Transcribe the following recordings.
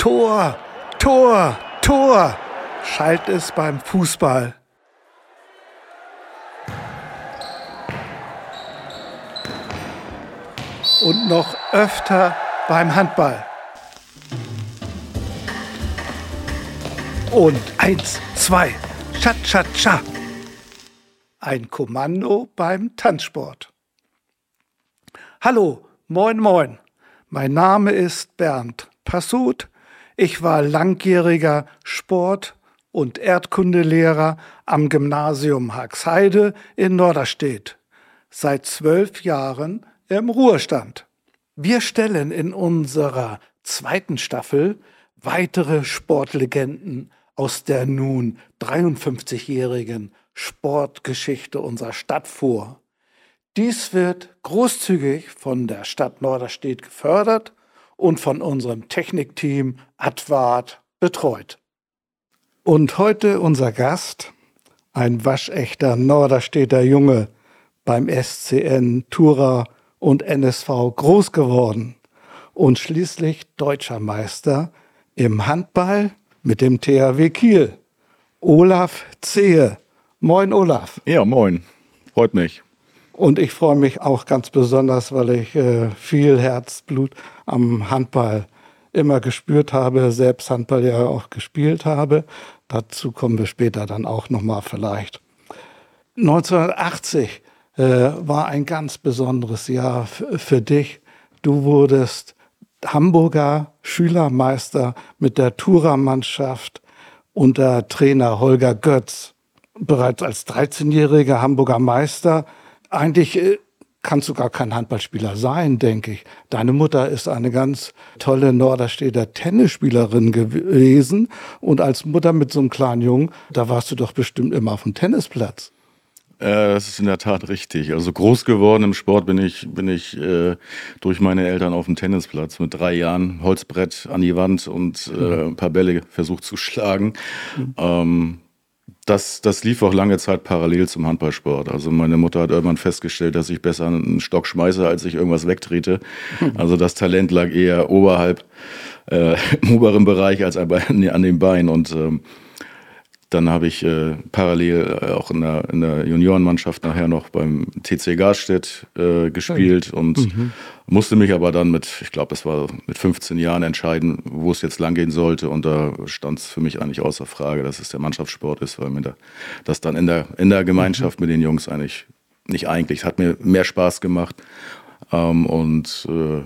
Tor, Tor, Tor, schallt es beim Fußball. Und noch öfter beim Handball. Und eins, zwei, Cha, cha, cha. Ein Kommando beim Tanzsport. Hallo, moin, moin. Mein Name ist Bernd Passut. Ich war langjähriger Sport- und Erdkundelehrer am Gymnasium Haxheide in Norderstedt. Seit zwölf Jahren im Ruhestand. Wir stellen in unserer zweiten Staffel weitere Sportlegenden aus der nun 53-jährigen Sportgeschichte unserer Stadt vor. Dies wird großzügig von der Stadt Norderstedt gefördert und von unserem Technikteam Advart betreut. Und heute unser Gast, ein waschechter Norderstedter Junge, beim SCN Tura und NSV groß geworden und schließlich deutscher Meister im Handball mit dem THW Kiel. Olaf Zehe. Moin, Olaf. Ja, moin. Freut mich. Und ich freue mich auch ganz besonders, weil ich äh, viel Herzblut am Handball immer gespürt habe, selbst Handball ja auch gespielt habe. Dazu kommen wir später dann auch nochmal vielleicht. 1980 äh, war ein ganz besonderes Jahr für dich. Du wurdest Hamburger Schülermeister mit der Tura-Mannschaft unter Trainer Holger Götz. Bereits als 13-jähriger Hamburger Meister. Eigentlich äh, kannst du gar kein Handballspieler sein, denke ich. Deine Mutter ist eine ganz tolle Norderstedter Tennisspielerin gewesen. Und als Mutter mit so einem kleinen Jungen, da warst du doch bestimmt immer auf dem Tennisplatz. Äh, das ist in der Tat richtig. Also groß geworden im Sport bin ich, bin ich äh, durch meine Eltern auf dem Tennisplatz mit drei Jahren, Holzbrett an die Wand und äh, ein paar Bälle versucht zu schlagen. Mhm. Ähm, das, das lief auch lange Zeit parallel zum Handballsport. Also meine Mutter hat irgendwann festgestellt, dass ich besser einen Stock schmeiße, als ich irgendwas wegtrete. Also das Talent lag eher oberhalb, äh, im oberen Bereich als an den Beinen. Und ähm, dann habe ich äh, parallel äh, auch in der, in der Juniorenmannschaft nachher noch beim TC Garstedt äh, gespielt und mhm. musste mich aber dann mit, ich glaube, es war mit 15 Jahren entscheiden, wo es jetzt langgehen sollte. Und da stand es für mich eigentlich außer Frage, dass es der Mannschaftssport ist, weil mir da, das dann in der, in der Gemeinschaft mhm. mit den Jungs eigentlich nicht eigentlich, hat mir mehr Spaß gemacht. Ähm, und äh,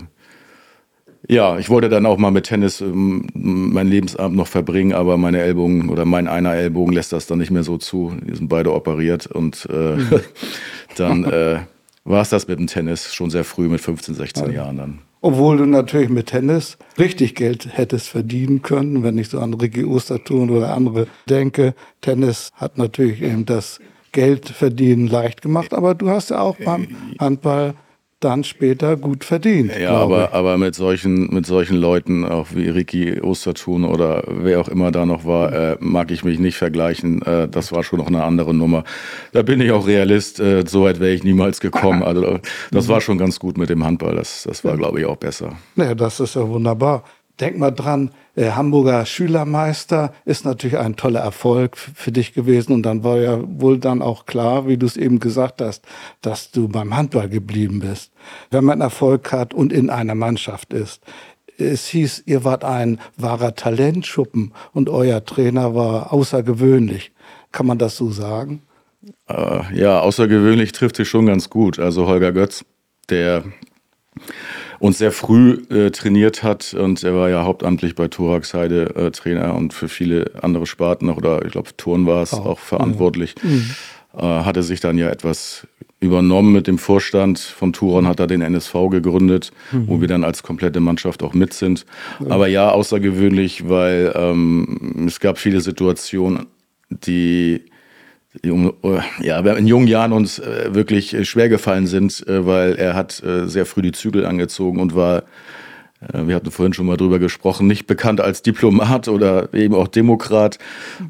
ja, ich wollte dann auch mal mit Tennis ähm, meinen Lebensabend noch verbringen, aber meine Ellbogen oder mein einer Ellbogen lässt das dann nicht mehr so zu. Die sind beide operiert und äh, mhm. dann äh, war es das mit dem Tennis schon sehr früh mit 15, 16 ja. Jahren dann. Obwohl du natürlich mit Tennis richtig Geld hättest verdienen können, wenn ich so an Ricky Ostertun oder andere denke. Tennis hat natürlich eben das Geld verdienen leicht gemacht, aber du hast ja auch beim Handball dann später gut verdient. Ja, aber, aber mit, solchen, mit solchen Leuten, auch wie Ricky Ostertun oder wer auch immer da noch war, äh, mag ich mich nicht vergleichen. Äh, das war schon noch eine andere Nummer. Da bin ich auch Realist. Äh, so weit wäre ich niemals gekommen. Also das war schon ganz gut mit dem Handball. Das, das war, glaube ich, auch besser. Ja, das ist ja wunderbar. Denk mal dran, der Hamburger Schülermeister ist natürlich ein toller Erfolg für dich gewesen. Und dann war ja wohl dann auch klar, wie du es eben gesagt hast, dass du beim Handball geblieben bist. Wenn man Erfolg hat und in einer Mannschaft ist. Es hieß, ihr wart ein wahrer Talentschuppen und euer Trainer war außergewöhnlich. Kann man das so sagen? Äh, ja, außergewöhnlich trifft sich schon ganz gut. Also Holger Götz, der uns sehr früh äh, trainiert hat und er war ja hauptamtlich bei Thoraxheide äh, Trainer und für viele andere Sparten oder ich glaube Turn war es auch, auch, verantwortlich. Ja. Mhm. Äh, hatte sich dann ja etwas übernommen mit dem Vorstand vom Turon, hat er den NSV gegründet, mhm. wo wir dann als komplette Mannschaft auch mit sind. Ja. Aber ja, außergewöhnlich, weil ähm, es gab viele Situationen, die ja, in jungen Jahren uns äh, wirklich äh, schwer gefallen sind, äh, weil er hat sehr früh die Zügel angezogen und war, wir hatten vorhin schon mal drüber gesprochen, nicht bekannt als Diplomat oder eben auch Demokrat.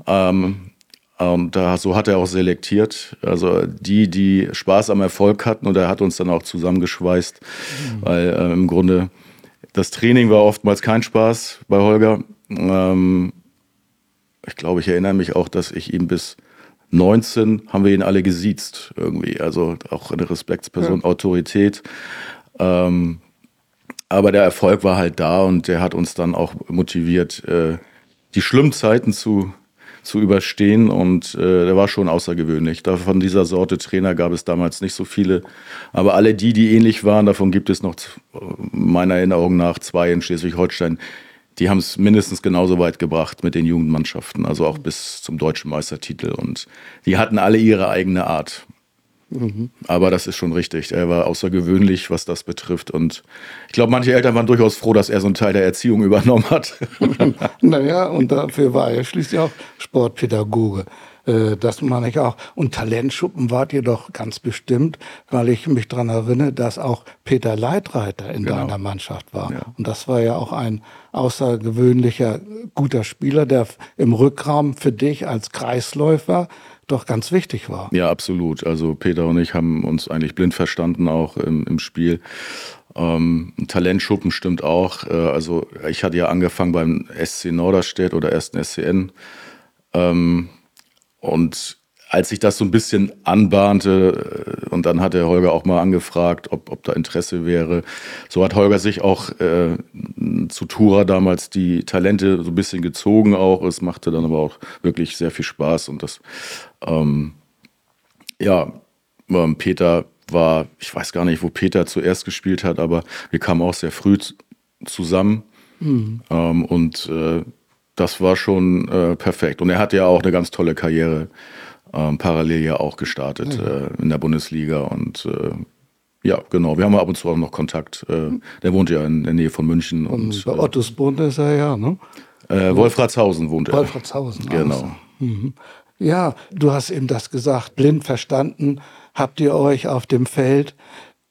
Ähm, und da, so hat er auch selektiert. Also die, die Spaß am Erfolg hatten und er hat uns dann auch zusammengeschweißt, mhm. weil äh, im Grunde das Training war oftmals kein Spaß bei Holger Ähm, ich glaube, ich erinnere mich auch, dass ich ihm bis 19 haben wir ihn alle gesiezt irgendwie. Also auch eine Respektsperson, ja. Autorität. Ähm, aber der Erfolg war halt da und der hat uns dann auch motiviert, äh, die schlimmen Zeiten zu, zu überstehen und äh, der war schon außergewöhnlich. Da von dieser Sorte Trainer gab es damals nicht so viele, aber alle die, die ähnlich waren, davon gibt es noch meiner Erinnerung nach zwei in Schleswig-Holstein, die haben es mindestens genauso weit gebracht mit den Jugendmannschaften, also auch bis zum deutschen Meistertitel. Und die hatten alle ihre eigene Art. Mhm. Aber das ist schon richtig. Er war außergewöhnlich, was das betrifft. Und ich glaube, manche Eltern waren durchaus froh, dass er so einen Teil der Erziehung übernommen hat. naja, und dafür war er schließlich auch Sportpädagoge. Äh, das meine ich auch. Und Talentschuppen wart ihr doch ganz bestimmt, weil ich mich daran erinnere, dass auch Peter Leitreiter in genau. deiner Mannschaft war. Ja. Und das war ja auch ein außergewöhnlicher, guter Spieler, der im Rückraum für dich als Kreisläufer doch ganz wichtig war. Ja, absolut. Also Peter und ich haben uns eigentlich blind verstanden, auch im, im Spiel. Ähm, Talentschuppen stimmt auch. Äh, also ich hatte ja angefangen beim SC Norderstedt oder ersten SCN. Ähm, und als sich das so ein bisschen anbahnte äh, und dann hat der Holger auch mal angefragt, ob, ob da Interesse wäre. So hat Holger sich auch äh, zu Tura damals die Talente so ein bisschen gezogen auch. Es machte dann aber auch wirklich sehr viel Spaß und das, ähm, ja, ähm, Peter war, ich weiß gar nicht, wo Peter zuerst gespielt hat, aber wir kamen auch sehr früh zusammen mhm. ähm, und äh, das war schon äh, perfekt. Und er hat ja auch eine ganz tolle Karriere ähm, parallel ja auch gestartet ja. äh, in der Bundesliga. Und äh, ja, genau, wir haben ab und zu auch noch Kontakt. Äh, der wohnt ja in der Nähe von München. Und, und bei Ottobrunn ist er ja, ne? Äh, Wolfratshausen wohnt er. Wolfratshausen, genau. Also. Mhm. Ja, du hast eben das gesagt, blind verstanden habt ihr euch auf dem Feld.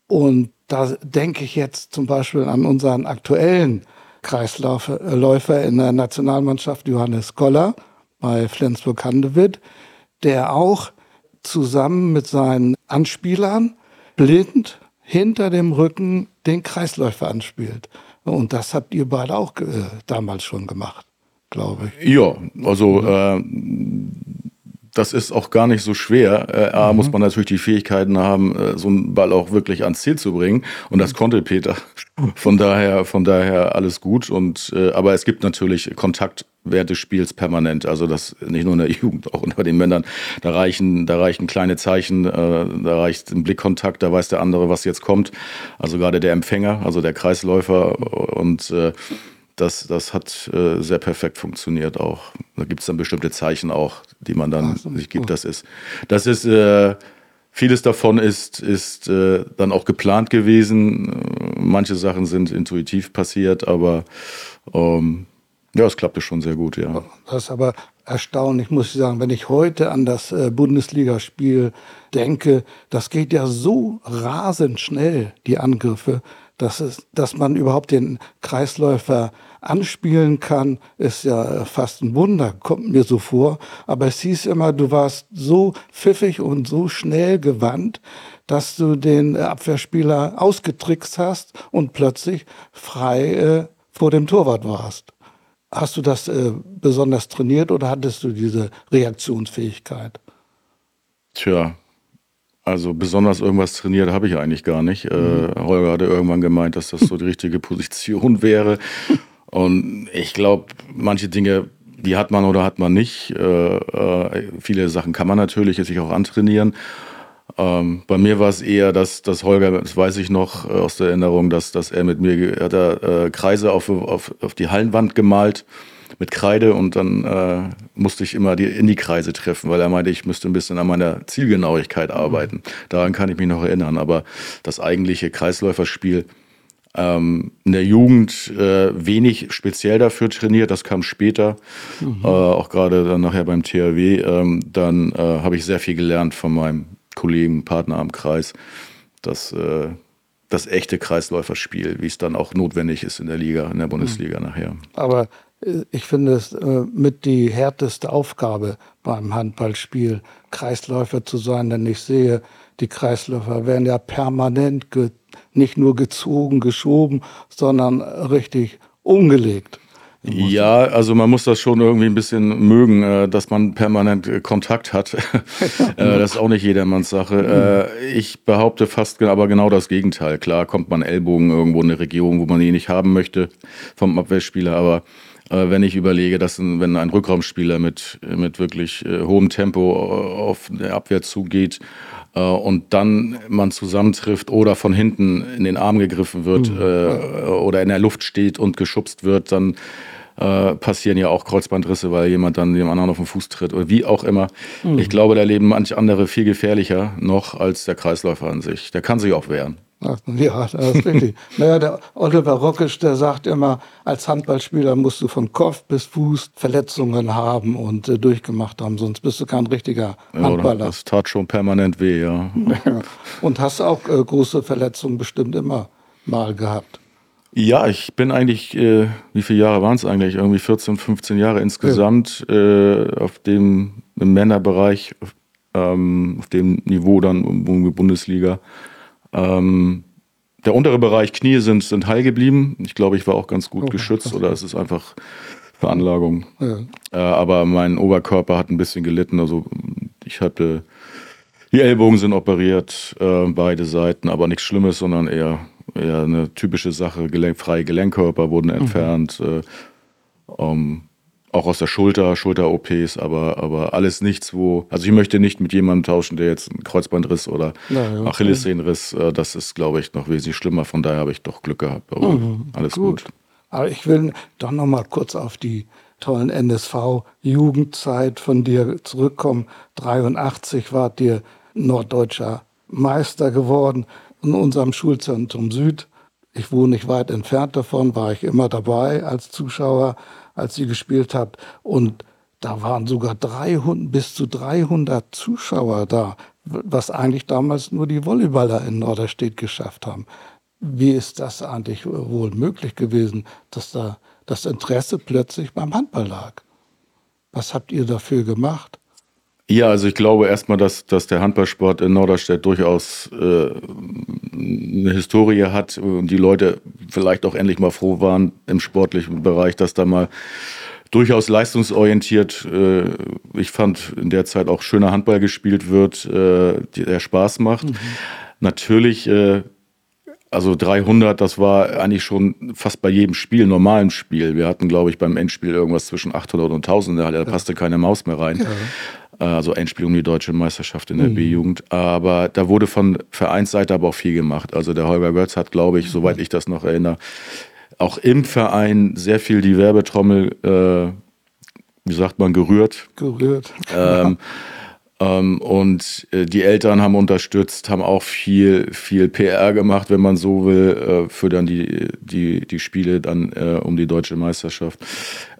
Und da denke ich jetzt zum Beispiel an unseren aktuellen Kreisläufer in der Nationalmannschaft, Johannes Koller bei Flensburg-Handewitt, der auch zusammen mit seinen Anspielern blind hinter dem Rücken den Kreisläufer anspielt. Und das habt ihr beide auch äh, damals schon gemacht, glaube ich. Ja, also äh, das ist auch gar nicht so schwer. Äh, A, mhm. muss man natürlich die Fähigkeiten haben, äh, so einen Ball auch wirklich ans Ziel zu bringen. Und das konnte Peter. Von daher, von daher alles gut. Und, äh, aber es gibt natürlich Kontakt während des Spiels permanent. Also das nicht nur in der Jugend, auch unter den Männern. Da reichen, da reichen kleine Zeichen, äh, da reicht ein Blickkontakt, da weiß der andere, was jetzt kommt. Also gerade der Empfänger, also der Kreisläufer und äh, das, das hat äh, sehr perfekt funktioniert auch. Da gibt es dann bestimmte Zeichen auch, die man dann so, sich gibt. Das ist, das ist äh, vieles davon ist, ist äh, dann auch geplant gewesen. Manche Sachen sind intuitiv passiert, aber ähm, ja, es klappte schon sehr gut, ja. Das ist aber erstaunlich, muss ich sagen, wenn ich heute an das äh, Bundesligaspiel denke, das geht ja so rasend schnell, die Angriffe dass, es, dass man überhaupt den Kreisläufer anspielen kann, ist ja fast ein Wunder, kommt mir so vor. Aber es hieß immer, du warst so pfiffig und so schnell gewandt, dass du den Abwehrspieler ausgetrickst hast und plötzlich frei äh, vor dem Torwart warst. Hast du das äh, besonders trainiert oder hattest du diese Reaktionsfähigkeit? Tja, also besonders irgendwas trainiert habe ich eigentlich gar nicht. Äh, mhm. Äh, Holger hatte irgendwann gemeint, dass das so die richtige Position wäre. Und ich glaube, manche Dinge, die hat man oder hat man nicht. Äh, äh, viele Sachen kann man natürlich sich auch antrainieren. Ähm, bei mir war es eher, dass, dass Holger, das weiß ich noch äh, aus der Erinnerung, dass, dass er mit mir, hat er äh, Kreise auf, auf, auf die Hallenwand gemalt mit Kreide und dann äh, musste ich immer die, in die Kreise treffen, weil er meinte, ich müsste ein bisschen an meiner Zielgenauigkeit arbeiten. Mhm. Daran kann ich mich noch erinnern. Aber das eigentliche Kreisläuferspiel ähm, in der Jugend äh, wenig speziell dafür trainiert, das kam später, mhm. äh, auch gerade dann nachher beim THW. Ähm, dann äh, habe ich sehr viel gelernt von meinem Kollegen, Partner am Kreis. Das, äh, das echte Kreisläuferspiel, wie es dann auch notwendig ist in der Liga, in der Bundesliga mhm. nachher. Aber ich finde es äh, mit die härteste Aufgabe beim Handballspiel, Kreisläufer zu sein, denn ich sehe, die Kreisläufer werden ja permanent nicht nur gezogen, geschoben, sondern richtig umgelegt. Ja, also man muss das schon irgendwie ein bisschen mögen, äh, dass man permanent äh, Kontakt hat. Das ist auch nicht jedermanns Sache. Ich behaupte fast aber genau das Gegenteil. Klar kommt man Ellbogen irgendwo in eine Region, wo man ihn nicht haben möchte vom Abwehrspieler, aber wenn ich überlege, dass ein, wenn ein Rückraumspieler mit, mit wirklich hohem Tempo auf der Abwehr zugeht und dann man zusammentrifft oder von hinten in den Arm gegriffen wird mhm. äh, oder in der Luft steht und geschubst wird, dann äh, passieren ja auch Kreuzbandrisse, weil jemand dann dem anderen auf den Fuß tritt oder wie auch immer. Mhm. Ich glaube, da leben manche andere viel gefährlicher noch als der Kreisläufer an sich. Der kann sich auch wehren. Ja, das ist richtig. naja, der Oliver Rockisch, der sagt immer, als Handballspieler musst du von Kopf bis Fuß Verletzungen haben und äh, durchgemacht haben, sonst bist du kein richtiger Handballer. Ja, das tat schon permanent weh, ja. und hast auch äh, große Verletzungen bestimmt immer mal gehabt. Ja, ich bin eigentlich, äh, wie viele Jahre waren es eigentlich? Irgendwie 14, 15 Jahre insgesamt ja. äh, auf dem im Männerbereich, ähm, auf dem Niveau dann Bundesliga. Ähm, der untere Bereich Knie sind, sind heil geblieben. Ich glaube, ich war auch ganz gut oh, geschützt oder es ist einfach Veranlagung. Ja. Äh, aber mein Oberkörper hat ein bisschen gelitten. Also ich hatte, die Ellbogen sind operiert, äh, beide Seiten, aber nichts Schlimmes, sondern eher ja, eine typische Sache. Gelenk, freie Gelenkkörper wurden mhm. entfernt. Mhm. Äh, um, auch aus der Schulter, Schulter-OPs, aber, aber alles nichts, wo. Also ich möchte nicht mit jemandem tauschen, der jetzt einen Kreuzbandriss oder ja. Achillessehnenriss, äh, das ist, glaube ich, noch wesentlich schlimmer. Von daher habe ich doch Glück gehabt. Aber mhm, alles gut. gut. Aber ich will doch noch mal kurz auf die tollen NSV-Jugendzeit von dir zurückkommen. 83 wart ihr norddeutscher Meister geworden in unserem Schulzentrum Süd. Ich wohne nicht weit entfernt davon, war ich immer dabei als Zuschauer, als sie gespielt habt. Und da waren sogar 300, bis zu 300 Zuschauer da, was eigentlich damals nur die Volleyballer in Norderstedt geschafft haben. Wie ist das eigentlich wohl möglich gewesen, dass da das Interesse plötzlich beim Handball lag? Was habt ihr dafür gemacht? Ja, also ich glaube erstmal, dass, dass der Handballsport in Norderstedt durchaus äh, eine Historie hat und die Leute vielleicht auch endlich mal froh waren im sportlichen Bereich, dass da mal durchaus leistungsorientiert, äh, ich fand in der Zeit auch schöner Handball gespielt wird, äh, der Spaß macht. Mhm. Natürlich äh, also 300, das war eigentlich schon fast bei jedem Spiel, normalen Spiel. Wir hatten, glaube ich, beim Endspiel irgendwas zwischen 800 und 1000, da passte keine Maus mehr rein. Ja. Äh, also Endspiel um die deutsche Meisterschaft in der mhm. B-Jugend. Aber da wurde von Vereinsseite aber auch viel gemacht. Also der Holger Götz hat, glaube ich, mhm. soweit ich das noch erinnere, auch im Verein sehr viel die Werbetrommel, äh, wie sagt man, gerührt. Gerührt. Ähm, ähm, und äh, die Eltern haben unterstützt, haben auch viel, viel PR gemacht, wenn man so will, äh, für dann die, die, die Spiele dann äh, um die deutsche Meisterschaft.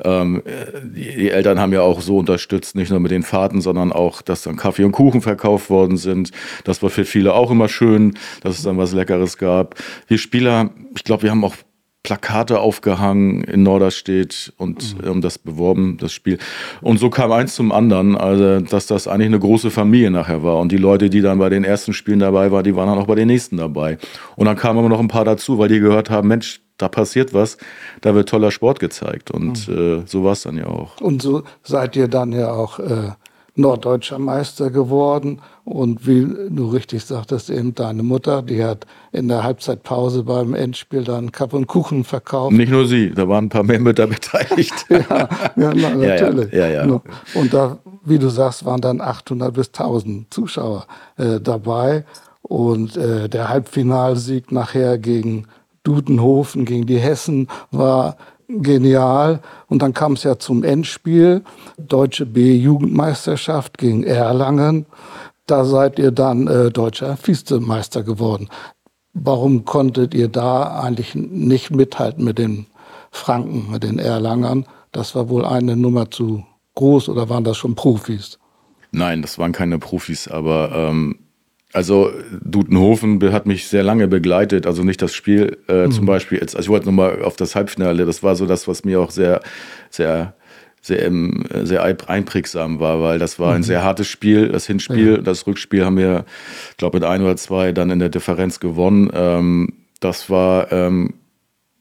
Ähm, die, die, Eltern haben ja auch so unterstützt, nicht nur mit den Fahrten, sondern auch, dass dann Kaffee und Kuchen verkauft worden sind. Das war für viele auch immer schön, dass es dann was Leckeres gab. Wir Spieler, ich glaube, wir haben auch Plakate aufgehangen in Norderstedt und mhm. ähm, das beworben, das Spiel. Und so kam eins zum anderen, also dass das eigentlich eine große Familie nachher war. Und die Leute, die dann bei den ersten Spielen dabei waren, die waren dann auch bei den nächsten dabei. Und dann kamen aber noch ein paar dazu, weil die gehört haben, Mensch, da passiert was, da wird toller Sport gezeigt. Und mhm. äh, so war es dann ja auch. Und so seid ihr dann ja auch äh, norddeutscher Meister geworden. Und wie du richtig sagtest, eben deine Mutter, die hat in der Halbzeitpause beim Endspiel dann Kapp und Kuchen verkauft. Nicht nur sie, da waren ein paar mehr Mütter beteiligt. ja, ja, na, natürlich. Ja, ja, ja, Und da, wie du sagst, waren dann 800 bis 1000 Zuschauer äh, dabei. Und äh, der Halbfinalsieg nachher gegen Dudenhofen, gegen die Hessen, war genial. Und dann kam es ja zum Endspiel, Deutsche B-Jugendmeisterschaft gegen Erlangen. Da seid ihr dann äh, deutscher Vizemeister geworden. Warum konntet ihr da eigentlich nicht mithalten mit den Franken, mit den Erlangern? Das war wohl eine Nummer zu groß oder waren das schon Profis? Nein, das waren keine Profis, aber ähm, also Dudenhofen hat mich sehr lange begleitet, also nicht das Spiel äh, mhm. zum Beispiel. Jetzt, also ich wollte nochmal auf das Halbfinale, das war so das, was mir auch sehr, sehr, sehr, sehr einprägsam war, weil das war ein mhm. sehr hartes Spiel, das Hinspiel, ja. das Rückspiel haben wir, glaube mit ein oder zwei dann in der Differenz gewonnen. Ähm, das war ähm,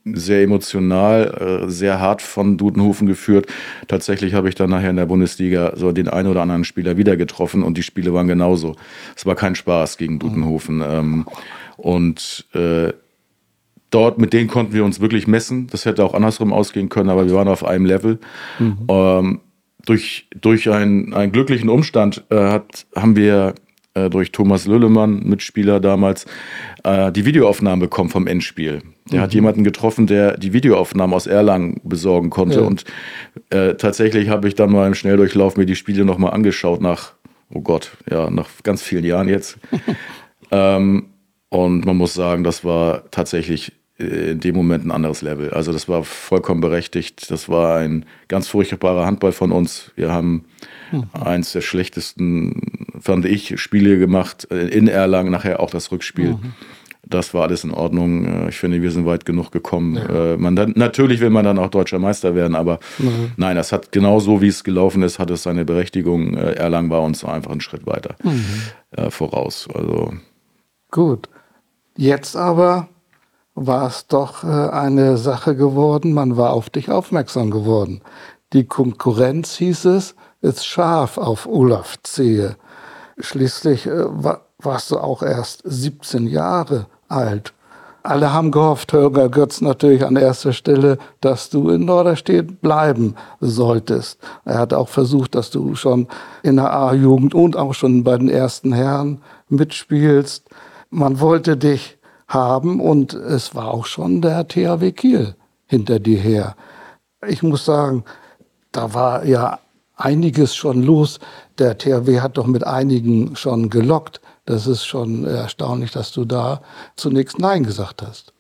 sehr emotional, äh, sehr hart von Dudenhofen geführt. Tatsächlich habe ich dann nachher in der Bundesliga so den einen oder anderen Spieler wieder getroffen und die Spiele waren genauso. Es war kein Spaß gegen Dudenhofen. Ähm, und äh, dort, mit denen konnten wir uns wirklich messen. Das hätte auch andersrum ausgehen können, aber wir waren auf einem Level. Mhm. Ähm, durch, durch einen, einen glücklichen Umstand äh, hat, haben wir äh, durch Thomas Lüllemann, Mitspieler damals, äh, die Videoaufnahmen bekommen vom Endspiel. Der mhm. hat jemanden getroffen, der die Videoaufnahmen aus Erlangen besorgen konnte. Ja. Und äh, tatsächlich habe ich dann mal im Schnelldurchlauf mir die Spiele nochmal angeschaut nach, oh Gott, ja, nach ganz vielen Jahren jetzt. ähm, und man muss sagen, das war tatsächlich in dem Moment ein anderes Level. Also das war vollkommen berechtigt. Das war ein ganz furchtbarer Handball von uns. Wir haben mhm. eins der schlechtesten, fand ich, Spiele gemacht in Erlangen, nachher auch das Rückspiel. Mhm. Das war alles in Ordnung. Ich finde, wir sind weit genug gekommen. Ja. Äh, man dann, natürlich will man dann auch deutscher Meister werden, aber mhm. nein, das hat genau so, wie es gelaufen ist, hat es seine Berechtigung. Äh, Erlangen war uns einfach einen Schritt weiter mhm. äh, voraus. Also gut. Jetzt aber war es doch äh, eine Sache geworden, man war auf dich aufmerksam geworden. Die Konkurrenz, hieß es, ist scharf auf Olaf Zehe. Schließlich äh, warst du auch erst 17 Jahre alt. Alle haben gehofft, Holger Götz natürlich an erster Stelle, dass du in Norderstedt bleiben solltest. Er hat auch versucht, dass du schon in der A-Jugend und auch schon bei den ersten Herren mitspielst. Man wollte dich haben und es war auch schon der THW Kiel hinter dir her. Ich muss sagen, da war ja einiges schon los. Der THW hat doch mit einigen schon gelockt. Das ist schon erstaunlich, dass du da zunächst Nein gesagt hast.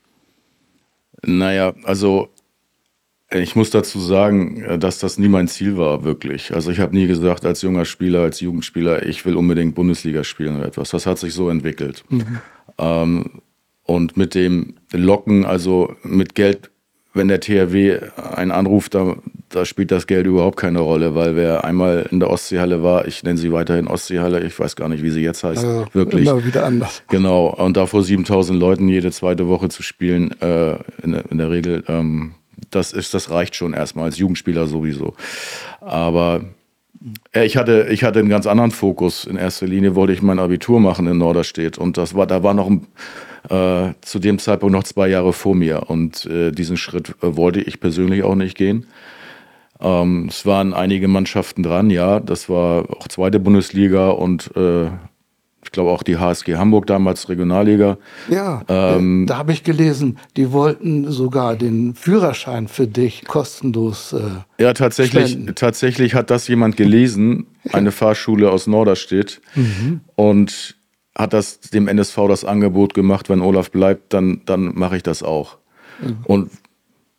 Naja, also ich muss dazu sagen, dass das nie mein Ziel war, wirklich. Also ich habe nie gesagt, als junger Spieler, als Jugendspieler, ich will unbedingt Bundesliga spielen oder etwas. Das hat sich so entwickelt. Mhm. Ähm, und mit dem Locken, also mit Geld, wenn der THW einen anruft, da, da spielt das Geld überhaupt keine Rolle, weil wer einmal in der Ostseehalle war, ich nenne sie weiterhin Ostseehalle, ich weiß gar nicht, wie sie jetzt heißt, also, wirklich. Immer wieder anders. Genau, und da vor 7000 Leuten jede zweite Woche zu spielen, äh, in, in, der Regel, ähm, das, ist, das reicht schon erstmal als Jugendspieler sowieso. Aber äh, ich hatte, ich hatte einen ganz anderen Fokus. In erster Linie wollte ich mein Abitur machen in Norderstedt und das war, da war noch ein äh, zu dem Zeitpunkt noch zwei Jahre vor mir. Und äh, diesen Schritt äh, wollte ich persönlich auch nicht gehen. Ähm, es waren einige Mannschaften dran, ja. Das war auch zweite Bundesliga und äh, ich glaube auch die HSG Hamburg damals Regionalliga. Ja, ähm, da habe ich gelesen, die wollten sogar den Führerschein für dich kostenlos. Äh, ja, tatsächlich, tatsächlich hat das jemand gelesen, eine Fahrschule aus Norderstedt. Mhm. Und hat das dem NSV das Angebot gemacht, wenn Olaf bleibt, dann, dann mache ich das auch. Mhm. Und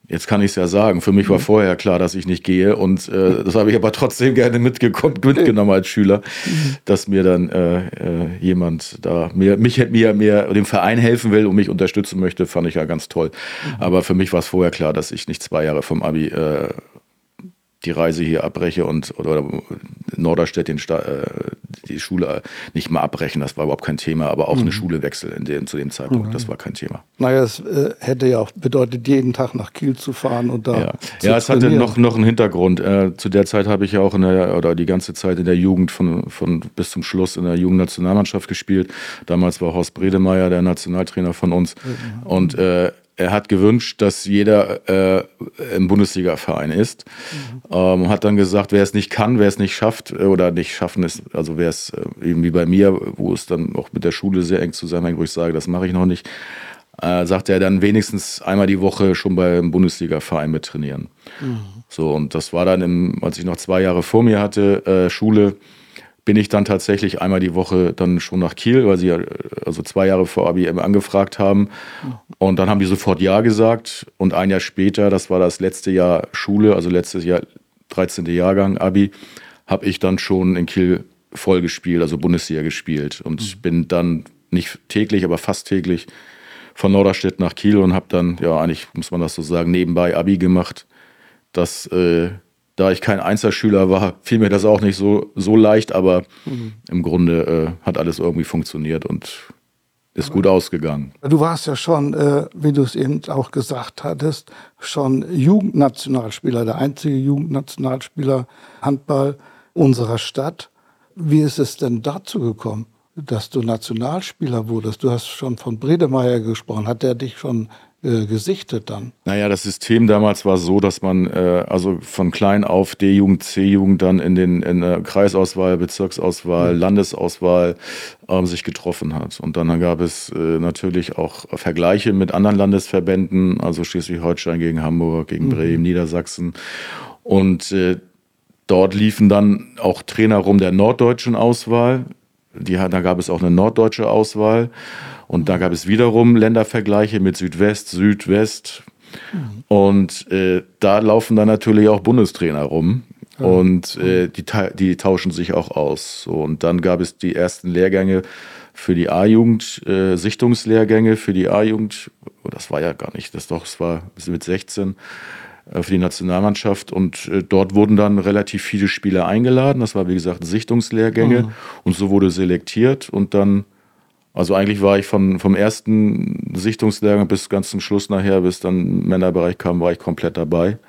jetzt kann ich es ja sagen, für mich war mhm. vorher klar, dass ich nicht gehe und äh, das habe ich aber trotzdem gerne mitgenommen als Schüler, mhm. dass mir dann äh, äh, jemand da mir, mich mir, mir dem Verein helfen will und mich unterstützen möchte, fand ich ja ganz toll. Mhm. Aber für mich war es vorher klar, dass ich nicht zwei Jahre vom Abi äh, die Reise hier abbreche und oder Norderstedt den Sta äh, die Schule nicht mal abbrechen, das war überhaupt kein Thema, aber auch mhm. eine Schule wechseln in dem, zu dem Zeitpunkt, mhm. das war kein Thema. Naja, es äh, hätte ja auch bedeutet, jeden Tag nach Kiel zu fahren und da. Ja, ja es hatte noch, noch einen Hintergrund. Äh, zu der Zeit habe ich ja auch in der, oder die ganze Zeit in der Jugend von, von bis zum Schluss in der Jugendnationalmannschaft gespielt. Damals war Horst Bredemeier der Nationaltrainer von uns. Mhm. Und äh, er hat gewünscht, dass jeder äh, im Bundesliga-Verein ist. Mhm. Ähm, hat dann gesagt, wer es nicht kann, wer es nicht schafft äh, oder nicht schaffen ist, also wer es äh, eben wie bei mir, wo es dann auch mit der Schule sehr eng zusammenhängt, wo ich sage, das mache ich noch nicht, äh, sagt er dann wenigstens einmal die Woche schon beim Bundesliga-Verein mit trainieren. Mhm. So, und das war dann, im, als ich noch zwei Jahre vor mir hatte, äh, Schule, bin ich dann tatsächlich einmal die Woche dann schon nach Kiel, weil sie ja also zwei Jahre vor ABM angefragt haben. Und dann haben die sofort Ja gesagt. Und ein Jahr später, das war das letzte Jahr Schule, also letztes Jahr 13. Jahrgang Abi, habe ich dann schon in Kiel voll gespielt, also Bundesliga gespielt. Und mhm. bin dann nicht täglich, aber fast täglich von Norderstedt nach Kiel und habe dann, ja, eigentlich muss man das so sagen, nebenbei Abi gemacht. Das äh, da ich kein Einzelschüler war, fiel mir das auch nicht so, so leicht, aber mhm. im Grunde äh, hat alles irgendwie funktioniert und ist gut ausgegangen. Du warst ja schon, äh, wie du es eben auch gesagt hattest, schon Jugendnationalspieler, der einzige Jugendnationalspieler Handball unserer Stadt. Wie ist es denn dazu gekommen, dass du Nationalspieler wurdest? Du hast schon von Bredemeier gesprochen. Hat der dich schon äh, gesichtet dann? Naja, das System damals war so, dass man äh, also von klein auf D-Jugend, C-Jugend dann in den in der Kreisauswahl, Bezirksauswahl, mhm. Landesauswahl ähm, sich getroffen hat. Und dann gab es äh, natürlich auch Vergleiche mit anderen Landesverbänden, also Schleswig-Holstein gegen Hamburg, gegen mhm. Bremen, Niedersachsen. Und äh, dort liefen dann auch Trainer rum der norddeutschen Auswahl. Die, da gab es auch eine norddeutsche Auswahl. Und da gab es wiederum Ländervergleiche mit Südwest, Südwest. Mhm. Und äh, da laufen dann natürlich auch Bundestrainer rum. Und äh, die, die tauschen sich auch aus. So, und dann gab es die ersten Lehrgänge für die A-Jugend, äh, Sichtungslehrgänge für die A-Jugend. Oh, das war ja gar nicht, das doch, es war mit 16 äh, für die Nationalmannschaft und äh, dort wurden dann relativ viele Spieler eingeladen. Das war wie gesagt Sichtungslehrgänge mhm. und so wurde selektiert und dann also eigentlich war ich von, vom ersten Sichtungslehrgang bis ganz zum Schluss nachher, bis dann Männerbereich kam, war ich komplett dabei.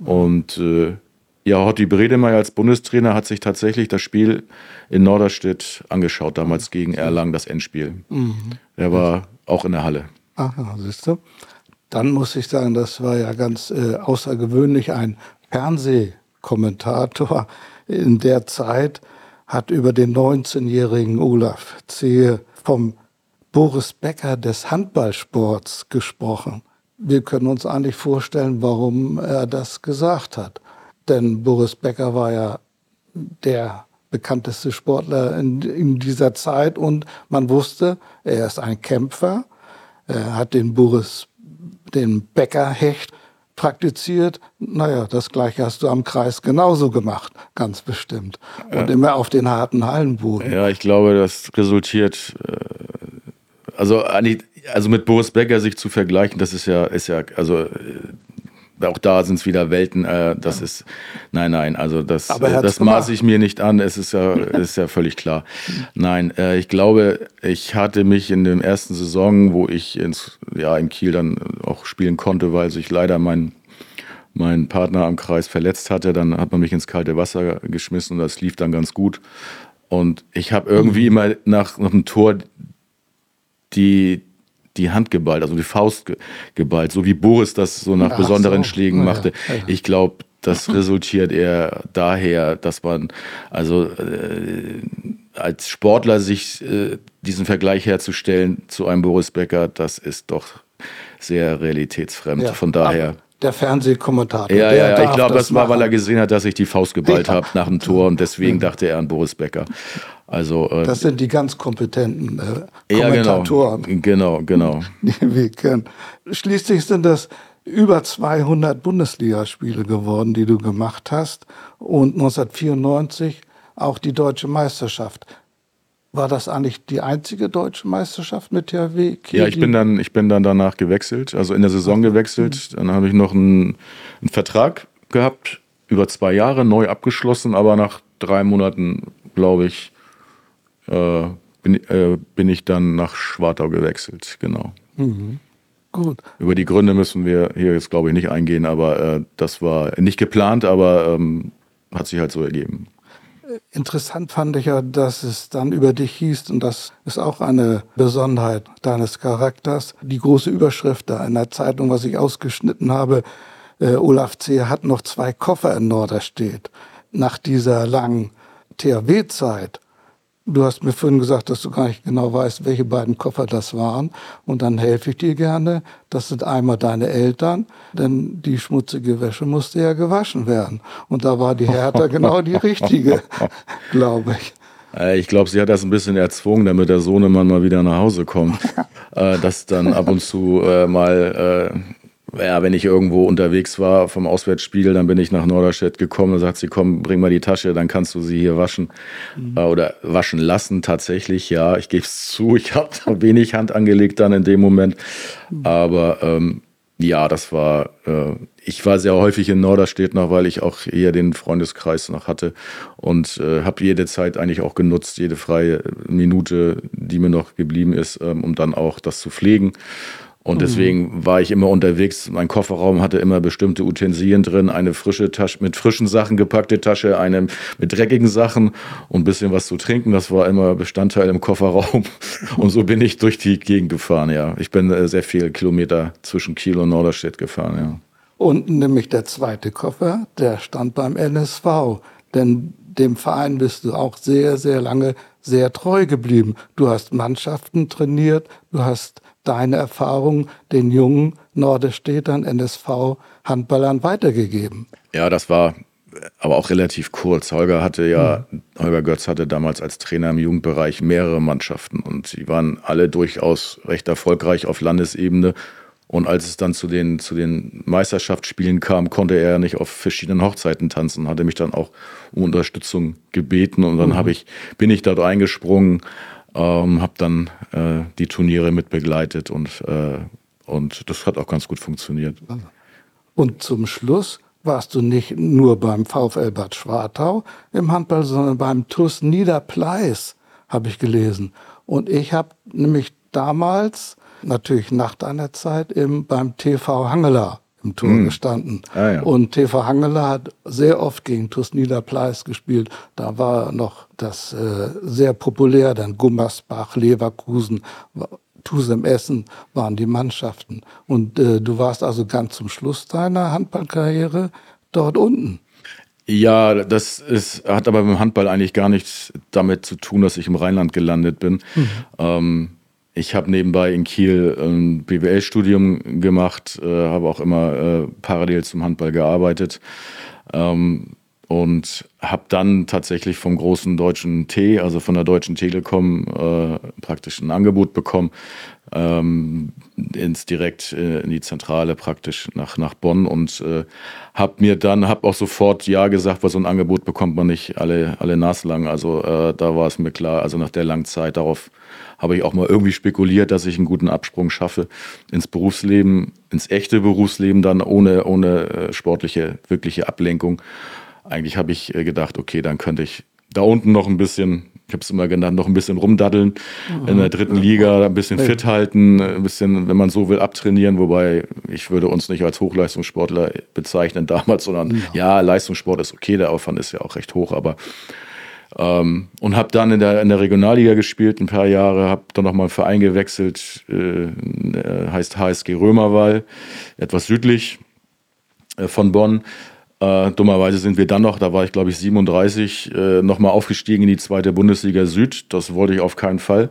Und äh, ja, Hotti Bredemeier als Bundestrainer hat sich tatsächlich das Spiel in Norderstedt angeschaut, damals gegen Erlangen, das Endspiel. Mhm. Er war auch in der Halle. Aha, siehst du. Dann muss ich sagen, das war ja ganz äh, außergewöhnlich. Ein Fernsehkommentator in der Zeit hat über den 19-jährigen Olaf Zehe vom Boris Becker des Handballsports gesprochen. Wir können uns eigentlich vorstellen, warum er das gesagt hat. Denn Boris Becker war ja der bekannteste Sportler in, in dieser Zeit und man wusste, er ist ein Kämpfer. Er hat den Boris, den Becker-Hecht praktiziert. Naja, das gleiche hast du am Kreis genauso gemacht, ganz bestimmt. Und ja. immer auf den harten Hallenboden. Ja, ich glaube, das resultiert, äh, also, also mit Boris Becker sich zu vergleichen, das ist ja, ist ja, also äh, auch da sind es wieder Welten. Äh, das ja. ist, nein, nein, also das, äh, das maße ich mir nicht an. Es ist ja, ist ja völlig klar. Nein, äh, ich glaube, ich hatte mich in der ersten Saison, wo ich ins, ja, in Kiel dann auch spielen konnte, weil sich leider mein mein Partner am Kreis verletzt hatte, dann hat man mich ins kalte Wasser geschmissen und das lief dann ganz gut. Und ich habe irgendwie mhm. immer nach, nach einem Tor die, die Hand geballt, also die Faust geballt, so wie Boris das so nach Ach besonderen so. Schlägen ja, machte. Ja, ja. Ich glaube, das resultiert eher daher, dass man also äh, als Sportler sich äh, diesen Vergleich herzustellen zu einem Boris Becker, das ist doch sehr realitätsfremd. Von daher. Der Fernsehkommentator. Ja, ja, ja. ich glaube, das, das war, weil er gesehen hat, dass ich die Faust geballt habe nach dem Tor und deswegen dachte er an Boris Becker. Also, äh, das sind die ganz kompetenten äh, Kommentatoren. Ja, genau, genau. genau. Die wir kennen. Schließlich sind das über 200 Bundesligaspiele geworden, die du gemacht hast. Und 1994 auch die deutsche Meisterschaft. War das eigentlich die einzige deutsche Meisterschaft mit THW Kiel? Ja, ich bin dann, ich bin dann danach gewechselt, also in der Saison gewechselt. Dann habe ich noch einen, einen Vertrag gehabt, über zwei Jahre, neu abgeschlossen, aber nach drei Monaten, glaube ich, äh, bin, äh, bin, ich dann nach Schwartau gewechselt, genau. Mhm. Gut. Über die Gründe müssen wir hier jetzt, glaube ich, nicht eingehen, aber äh, das war nicht geplant, aber ähm, hat sich halt so ergeben. Interessant fand ich ja, dass es dann über dich hieß, und das ist auch eine Besonderheit deines Charakters, die große Überschrift da in der Zeitung, was ich ausgeschnitten habe, äh, Olaf C. hat noch zwei Koffer in Norderstedt. Nach dieser langen THW-Zeit Du hast mir vorhin gesagt, dass du gar nicht genau weißt, welche beiden Koffer das waren. Und dann helfe ich dir gerne. Das sind einmal deine Eltern, denn die schmutzige Wäsche musste ja gewaschen werden. Und da war die Hertha genau die richtige, glaube ich. Äh, ich glaube, sie hat das ein bisschen erzwungen, damit der Sohnemann mal wieder nach Hause kommt. Äh, dass dann ab und zu äh, mal ja, wenn ich irgendwo unterwegs war vom Auswärtsspiel, dann bin ich nach Norderstedt gekommen. Da sagt sie, komm, bring mal die Tasche, dann kannst du sie hier waschen mhm. äh, oder waschen lassen. Tatsächlich, ja, ich gebe es zu, ich habe da wenig Hand angelegt dann in dem Moment. Mhm. Aber ähm, Ja, das war, äh, ich war sehr häufig in Norderstedt noch, weil ich auch hier den Freundeskreis noch hatte und äh, habe jede Zeit eigentlich auch genutzt, jede freie Minute, die mir noch geblieben ist, ähm, um dann auch das zu pflegen. Und mhm. deswegen war ich immer unterwegs. Mein Kofferraum hatte immer bestimmte Utensilien drin, eine frische Tasche mit frischen Sachen gepackte Tasche, eine mit dreckigen Sachen und ein bisschen was zu trinken. Das war immer Bestandteil im Kofferraum. Und so bin ich durch die Gegend gefahren, ja. Ich bin äh, sehr viele Kilometer zwischen Kiel und Norderstedt gefahren, ja. Und nämlich der zweite Koffer, der stand beim NSV. Denn dem Verein bist du auch sehr, sehr lange sehr treu geblieben. Du hast Mannschaften trainiert, du hast deine Erfahrungen den jungen Norderstädtern, NSV-Handballern weitergegeben. Ja, das war aber auch relativ kurz. Holger hatte ja, mhm. Holger Götz hatte damals als Trainer im Jugendbereich mehrere Mannschaften und sie waren alle durchaus recht erfolgreich auf Landesebene. Und als es dann zu den, zu den Meisterschaftsspielen kam, konnte er nicht auf verschiedenen Hochzeiten tanzen, hatte mich dann auch um Unterstützung gebeten und dann mhm. ich, bin ich dort eingesprungen ähm, habe dann äh, die Turniere mit begleitet und, äh, und das hat auch ganz gut funktioniert. Und zum Schluss warst du nicht nur beim VfL Bad Schwartau im Handball, sondern beim TUS Niederpleis, habe ich gelesen. Und ich habe nämlich damals, natürlich nach deiner Zeit, im, beim TV Hangela im Tor mhm. gestanden. Ah, ja. Und TV Hangela hat sehr oft gegen TuS Niederpleis gespielt. Da war noch das äh, sehr populär, dann Gummersbach, Leverkusen, Tusem Essen waren die Mannschaften. Und äh, du warst also ganz zum Schluss deiner Handballkarriere dort unten. Ja, das ist, hat aber beim Handball eigentlich gar nichts damit zu tun, dass ich im Rheinland gelandet bin. Mhm. Ähm, ich habe nebenbei in Kiel ein BWL-Studium gemacht, äh, habe auch immer äh, parallel zum Handball gearbeitet. Ähm, und habe dann tatsächlich vom großen deutschen T, also von der Deutschen Telekom, äh, praktisch ein Angebot bekommen, ähm, ins direkt äh, in die Zentrale praktisch nach, nach Bonn und äh, habe mir dann, habe auch sofort Ja gesagt, weil so ein Angebot bekommt man nicht alle, alle naslang. Also äh, da war es mir klar, also nach der langen Zeit darauf habe ich auch mal irgendwie spekuliert, dass ich einen guten Absprung schaffe ins Berufsleben, ins echte Berufsleben dann ohne, ohne äh, sportliche, wirkliche Ablenkung. Eigentlich habe ich äh, gedacht, okay, dann könnte ich da unten noch ein bisschen, ich habe es immer genannt, noch ein bisschen rumdaddeln mhm. in der dritten Liga, ein bisschen fit halten, ein bisschen, wenn man so will, abtrainieren. Wobei ich würde uns nicht als Hochleistungssportler bezeichnen damals, sondern ja, ja Leistungssport ist okay, der Aufwand ist ja auch recht hoch, aber ähm, und habe dann in der, in der Regionalliga gespielt, ein paar Jahre, habe dann nochmal einen Verein gewechselt, äh, heißt HSG Römerwall, etwas südlich äh, von Bonn. Äh, dummerweise sind wir dann noch, da war ich glaube ich 37, äh, nochmal aufgestiegen in die zweite Bundesliga Süd. Das wollte ich auf keinen Fall.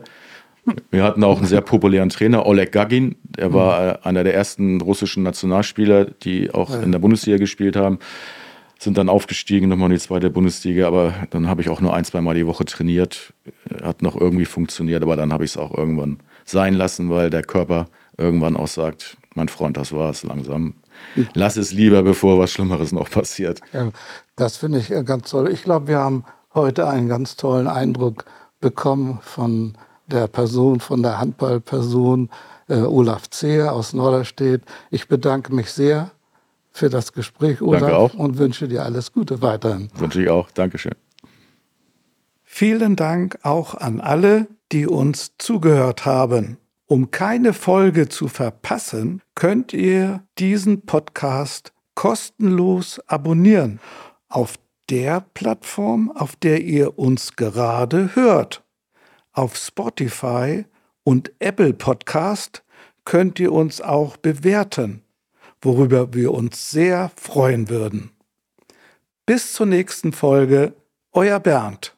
Wir hatten auch einen sehr populären Trainer, Oleg Gagin. Der war äh, einer der ersten russischen Nationalspieler, die auch in der Bundesliga gespielt haben sind dann aufgestiegen nochmal in die zweite Bundesliga, aber dann habe ich auch nur ein, zwei Mal die Woche trainiert. Hat noch irgendwie funktioniert, aber dann habe ich es auch irgendwann sein lassen, weil der Körper irgendwann auch sagt, mein Freund, das war es langsam. Lass es lieber, bevor was Schlimmeres noch passiert. Ja, das finde ich ganz toll. Ich glaube, wir haben heute einen ganz tollen Eindruck bekommen von der Person, von der Handballperson äh, Olaf Zeher aus Norderstedt. Ich bedanke mich sehr für das Gespräch, Olaf, Danke auch. und wünsche dir alles Gute weiterhin. Wünsche ich auch. Dankeschön. Vielen Dank auch an alle, die uns zugehört haben. Um keine Folge zu verpassen, könnt ihr diesen Podcast kostenlos abonnieren auf der Plattform, auf der ihr uns gerade hört. Auf Spotify und Apple Podcast könnt ihr uns auch bewerten worüber wir uns sehr freuen würden. Bis zur nächsten Folge, euer Bernd.